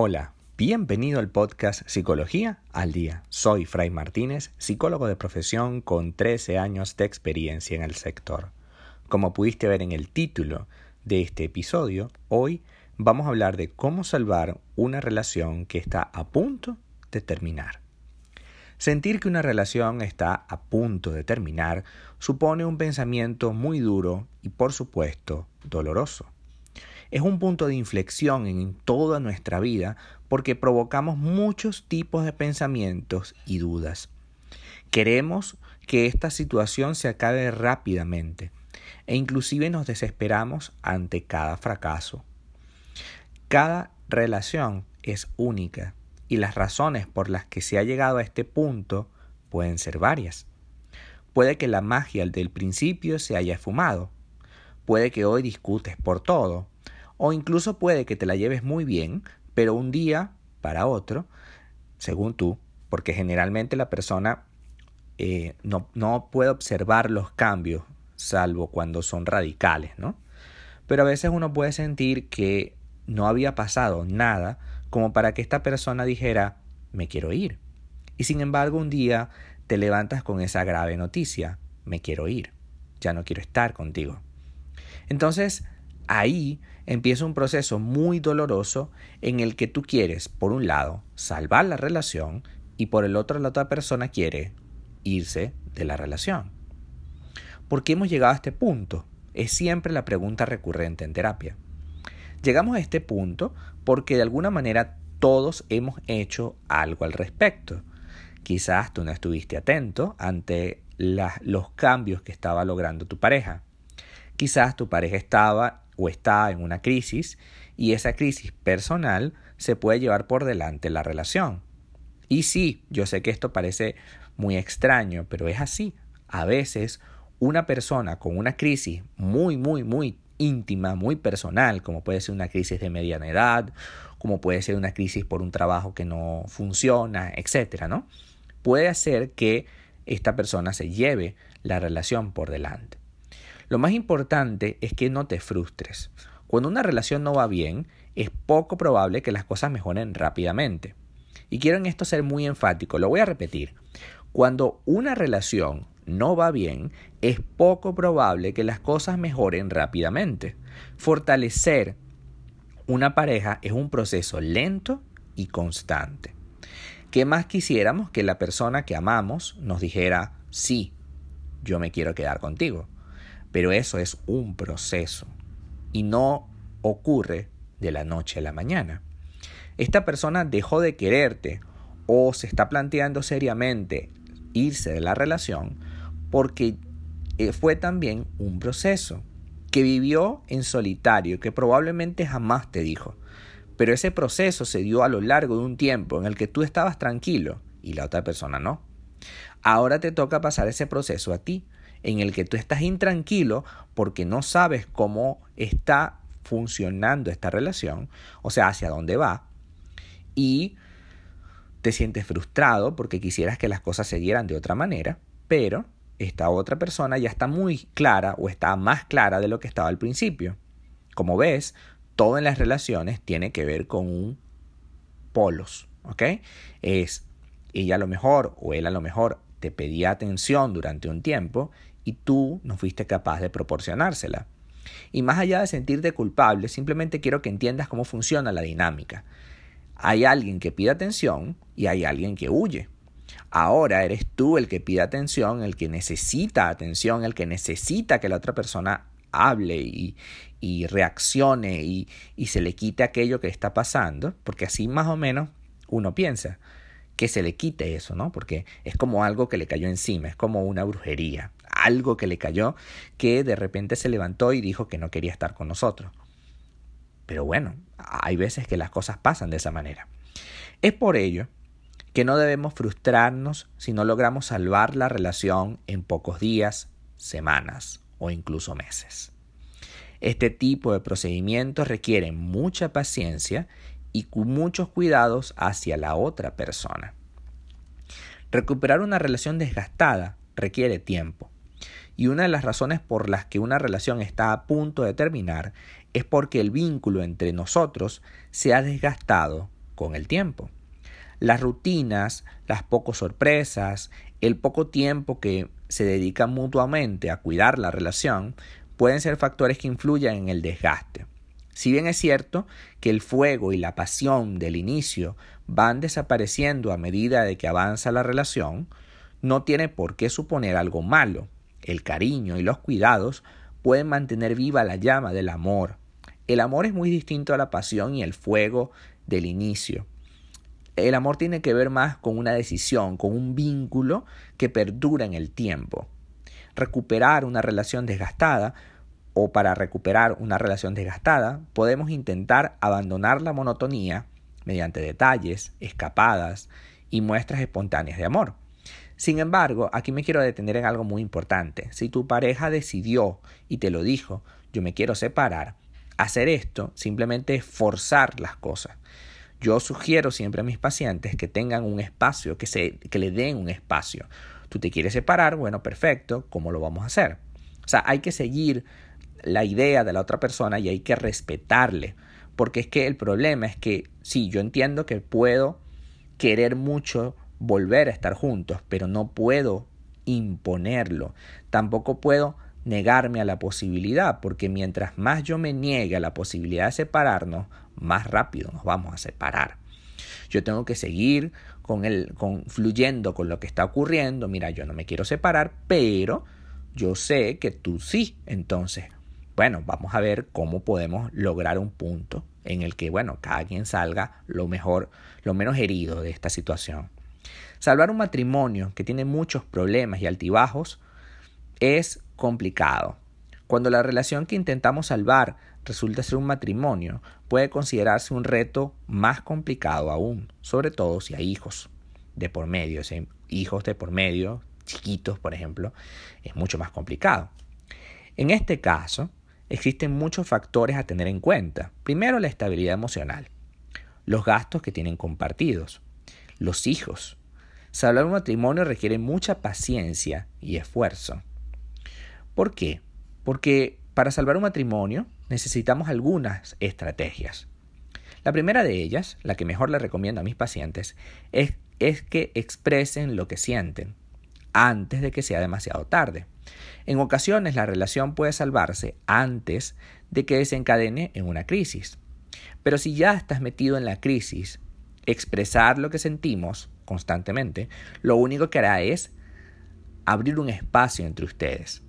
Hola, bienvenido al podcast Psicología al Día. Soy Fray Martínez, psicólogo de profesión con 13 años de experiencia en el sector. Como pudiste ver en el título de este episodio, hoy vamos a hablar de cómo salvar una relación que está a punto de terminar. Sentir que una relación está a punto de terminar supone un pensamiento muy duro y por supuesto doloroso es un punto de inflexión en toda nuestra vida porque provocamos muchos tipos de pensamientos y dudas. Queremos que esta situación se acabe rápidamente e inclusive nos desesperamos ante cada fracaso. Cada relación es única y las razones por las que se ha llegado a este punto pueden ser varias. Puede que la magia del principio se haya esfumado. Puede que hoy discutes por todo o incluso puede que te la lleves muy bien, pero un día para otro, según tú, porque generalmente la persona eh, no, no puede observar los cambios, salvo cuando son radicales, ¿no? Pero a veces uno puede sentir que no había pasado nada como para que esta persona dijera, me quiero ir. Y sin embargo un día te levantas con esa grave noticia, me quiero ir, ya no quiero estar contigo. Entonces, ahí empieza un proceso muy doloroso en el que tú quieres, por un lado, salvar la relación y por el otro la otra persona quiere irse de la relación. ¿Por qué hemos llegado a este punto? Es siempre la pregunta recurrente en terapia. Llegamos a este punto porque de alguna manera todos hemos hecho algo al respecto. Quizás tú no estuviste atento ante los cambios que estaba logrando tu pareja. Quizás tu pareja estaba o está en una crisis y esa crisis personal se puede llevar por delante la relación. Y sí, yo sé que esto parece muy extraño, pero es así. A veces una persona con una crisis muy, muy, muy íntima, muy personal, como puede ser una crisis de mediana edad, como puede ser una crisis por un trabajo que no funciona, etcétera, ¿no? Puede hacer que esta persona se lleve la relación por delante. Lo más importante es que no te frustres. Cuando una relación no va bien, es poco probable que las cosas mejoren rápidamente. Y quiero en esto ser muy enfático, lo voy a repetir. Cuando una relación no va bien, es poco probable que las cosas mejoren rápidamente. Fortalecer una pareja es un proceso lento y constante. ¿Qué más quisiéramos que la persona que amamos nos dijera, sí, yo me quiero quedar contigo? Pero eso es un proceso y no ocurre de la noche a la mañana. Esta persona dejó de quererte o se está planteando seriamente irse de la relación porque eh, fue también un proceso que vivió en solitario, que probablemente jamás te dijo. Pero ese proceso se dio a lo largo de un tiempo en el que tú estabas tranquilo y la otra persona no. Ahora te toca pasar ese proceso a ti en el que tú estás intranquilo porque no sabes cómo está funcionando esta relación, o sea, hacia dónde va, y te sientes frustrado porque quisieras que las cosas se dieran de otra manera, pero esta otra persona ya está muy clara o está más clara de lo que estaba al principio. Como ves, todo en las relaciones tiene que ver con un polos, ¿ok? Es ella a lo mejor o él a lo mejor te pedía atención durante un tiempo y tú no fuiste capaz de proporcionársela. Y más allá de sentirte culpable, simplemente quiero que entiendas cómo funciona la dinámica. Hay alguien que pide atención y hay alguien que huye. Ahora eres tú el que pide atención, el que necesita atención, el que necesita que la otra persona hable y, reaccione y se le quite aquello que está pasando, porque así más o menos uno piensa que se le quite eso, ¿no? Porque es como algo que le cayó encima, es como una brujería, algo que le cayó que de repente se levantó y dijo que no quería estar con nosotros. Pero bueno, hay veces que las cosas pasan de esa manera. Es por ello que no debemos frustrarnos si no logramos salvar la relación en pocos días, semanas o incluso meses. Este tipo de procedimientos requieren mucha paciencia y con muchos cuidados hacia la otra persona. Recuperar una relación desgastada requiere tiempo. Y una de las razones por las que una relación está a punto de terminar es porque el vínculo entre nosotros se ha desgastado con el tiempo. Las rutinas, las pocas sorpresas, el poco tiempo que se dedican mutuamente a cuidar la relación pueden ser factores que influyan en el desgaste. Si bien es cierto que el fuego y la pasión del inicio van desapareciendo a medida de que avanza la relación, no tiene por qué suponer algo malo. El cariño y los cuidados pueden mantener viva la llama del amor. El amor es muy distinto a la pasión y el fuego del inicio. El amor tiene que ver más con una decisión, con un vínculo que perdura en el tiempo. Recuperar una relación desgastada o para recuperar una relación desgastada, podemos intentar abandonar la monotonía mediante detalles, escapadas y muestras espontáneas de amor. Sin embargo, aquí me quiero detener en algo muy importante. Si tu pareja decidió y te lo dijo, yo me quiero separar, hacer esto simplemente es forzar las cosas. Yo sugiero siempre a mis pacientes que tengan un espacio, que, se, que le den un espacio. Tú te quieres separar, bueno, perfecto, ¿cómo lo vamos a hacer? O sea, hay que seguir la idea de la otra persona y hay que respetarle. Porque es que el problema es que sí, yo entiendo que puedo querer mucho volver a estar juntos, pero no puedo imponerlo. Tampoco puedo negarme a la posibilidad, porque mientras más yo me niegue a la posibilidad de separarnos, más rápido nos vamos a separar. Yo tengo que seguir con el, con, fluyendo con lo que está ocurriendo. Mira, yo no me quiero separar, pero yo sé que tú sí. Entonces, bueno, vamos a ver cómo podemos lograr un punto en el que, bueno, cada quien salga lo mejor, lo menos herido de esta situación. Salvar un matrimonio que tiene muchos problemas y altibajos es complicado. Cuando la relación que intentamos salvar resulta ser un matrimonio, puede considerarse un reto más complicado aún, sobre todo si hay hijos de por medio, si hay hijos de por medio, chiquitos, por ejemplo, es mucho más complicado. En este caso, existen muchos factores a tener en cuenta. Primero, la estabilidad emocional, los gastos que tienen compartidos, los hijos. Salvar un matrimonio requiere mucha paciencia y esfuerzo. ¿Por qué? Porque para salvar un matrimonio necesitamos algunas estrategias. La primera de ellas, la que mejor le recomiendo a mis pacientes, es, es que expresen lo que sienten antes de que sea demasiado tarde. En ocasiones la relación puede salvarse antes de que desencadene en una crisis. Pero si ya estás metido en la crisis, expresar lo que sentimos constantemente, lo único que hará es abrir un espacio entre ustedes.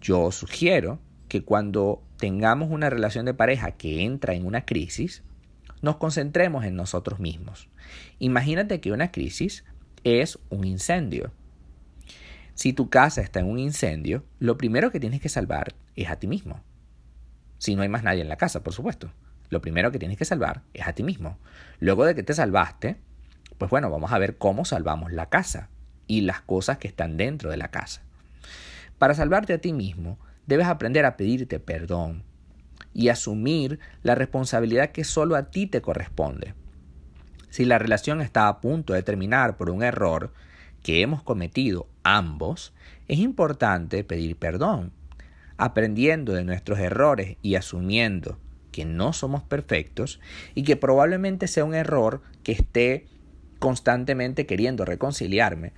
Yo sugiero que cuando tengamos una relación de pareja que entra en una crisis, nos concentremos en nosotros mismos. Imagínate que una crisis es un incendio. Si tu casa está en un incendio, lo primero que tienes que salvar es a ti mismo. Si no hay más nadie en la casa, por supuesto. Lo primero que tienes que salvar es a ti mismo. Luego de que te salvaste, pues bueno, vamos a ver cómo salvamos la casa y las cosas que están dentro de la casa. Para salvarte a ti mismo, debes aprender a pedirte perdón y asumir la responsabilidad que solo a ti te corresponde. Si la relación está a punto de terminar por un error, que hemos cometido ambos, es importante pedir perdón, aprendiendo de nuestros errores y asumiendo que no somos perfectos y que probablemente sea un error que esté constantemente queriendo reconciliarme.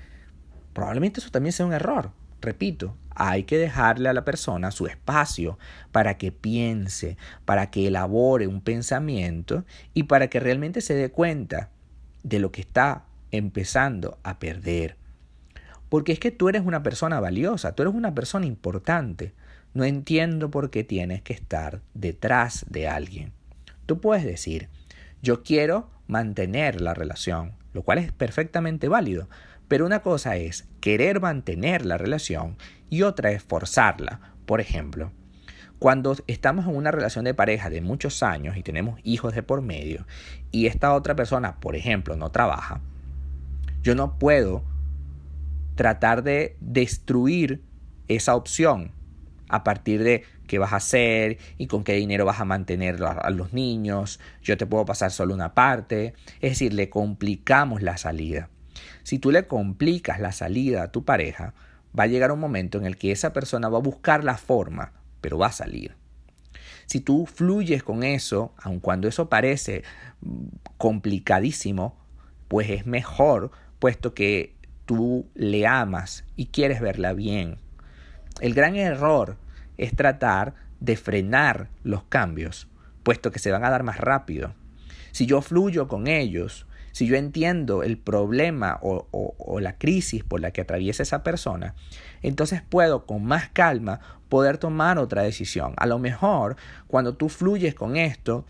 Probablemente eso también sea un error. Repito, hay que dejarle a la persona su espacio para que piense, para que elabore un pensamiento y para que realmente se dé cuenta de lo que está empezando a perder. Porque es que tú eres una persona valiosa, tú eres una persona importante. No entiendo por qué tienes que estar detrás de alguien. Tú puedes decir, yo quiero mantener la relación, lo cual es perfectamente válido. Pero una cosa es querer mantener la relación y otra es forzarla. Por ejemplo, cuando estamos en una relación de pareja de muchos años y tenemos hijos de por medio y esta otra persona, por ejemplo, no trabaja, yo no puedo tratar de destruir esa opción a partir de qué vas a hacer y con qué dinero vas a mantener a los niños. Yo te puedo pasar solo una parte. Es decir, le complicamos la salida. Si tú le complicas la salida a tu pareja, va a llegar un momento en el que esa persona va a buscar la forma, pero va a salir. Si tú fluyes con eso, aun cuando eso parece mm, complicadísimo, pues es mejor, puesto que tú le amas y quieres verla bien. El gran error es tratar de frenar los cambios, puesto que se van a dar más rápido. Si yo fluyo con ellos, si yo entiendo el problema o, la crisis por la que atraviesa esa persona, entonces puedo con más calma poder tomar otra decisión. A lo mejor, cuando tú fluyes con esto,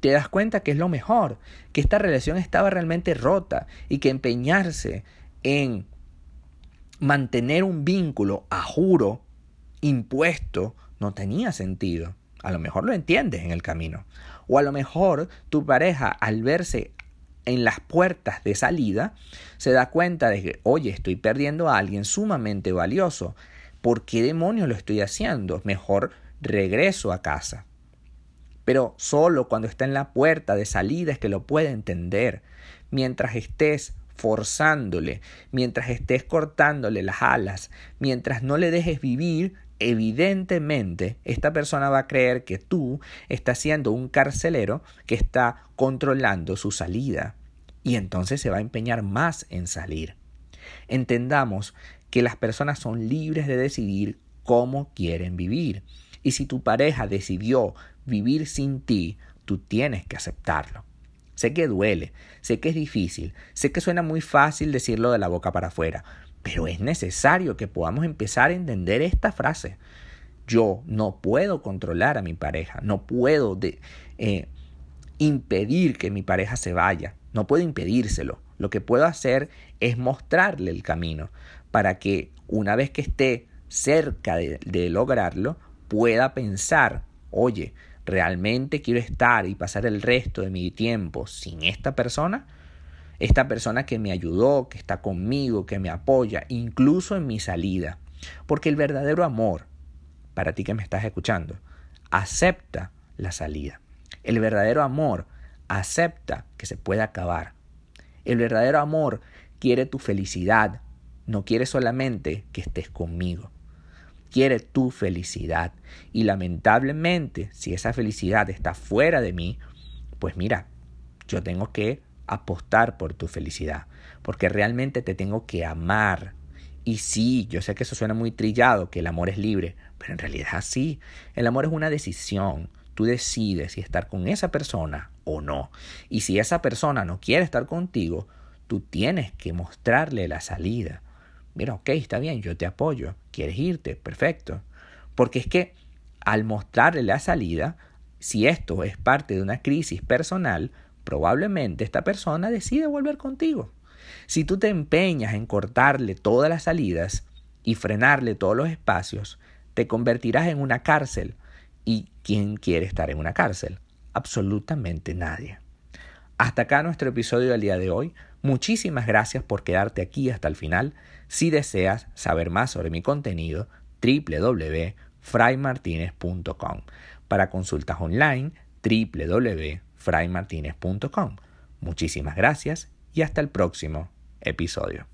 te das cuenta que es lo mejor, que esta relación estaba realmente rota y que empeñarse en mantener un vínculo a juro impuesto no tenía sentido. A lo mejor lo entiendes en el camino. O a lo mejor tu pareja al verse en las puertas de salida se da cuenta de que, oye, estoy perdiendo a alguien sumamente valioso. ¿Por qué demonios lo estoy haciendo? Mejor regreso a casa. Pero solo cuando está en la puerta de salida es que lo puede entender. Mientras estés forzándole, mientras estés cortándole las alas, mientras no le dejes vivir, evidentemente esta persona va a creer que tú estás siendo un carcelero que está controlando su salida y entonces se va a empeñar más en salir. Entendamos que las personas son libres de decidir cómo quieren vivir y si tu pareja decidió vivir sin ti, tú tienes que aceptarlo. Sé que duele, sé que es difícil, sé que suena muy fácil decirlo de la boca para afuera, pero es necesario que podamos empezar a entender esta frase. Yo no puedo controlar a mi pareja, no puedo eh, impedir que mi pareja se vaya, no puedo impedírselo. Lo que puedo hacer es mostrarle el camino para que una vez que esté cerca de, de lograrlo, pueda pensar, oye, ¿realmente quiero estar y pasar el resto de mi tiempo sin esta persona? esta persona que me ayudó, que está conmigo, que me apoya, incluso en mi salida. Porque el verdadero amor, para ti que me estás escuchando, acepta la salida. El verdadero amor acepta que se puede acabar. El verdadero amor quiere tu felicidad, no quiere solamente que estés conmigo. Quiere tu felicidad. Y lamentablemente, si esa felicidad está fuera de mí, pues mira, yo tengo que apostar por tu felicidad, porque realmente te tengo que amar. Y sí, yo sé que eso suena muy trillado, que el amor es libre, pero en realidad así. El amor es una decisión. Tú decides si estar con esa persona o no. Y si esa persona no quiere estar contigo, tú tienes que mostrarle la salida. Mira, ok, está bien, yo te apoyo. ¿Quieres irte? Perfecto. Porque es que al mostrarle la salida, si esto es parte de una crisis personal, probablemente esta persona decide volver contigo. Si tú te empeñas en cortarle todas las salidas y frenarle todos los espacios, te convertirás en una cárcel. ¿Y quién quiere estar en una cárcel? Absolutamente nadie. Hasta acá nuestro episodio del día de hoy. Muchísimas gracias por quedarte aquí hasta el final. Si deseas saber más sobre mi contenido, www.fraymartinez.com. Para consultas online, www fraymartinez.com. Muchísimas gracias y hasta el próximo episodio.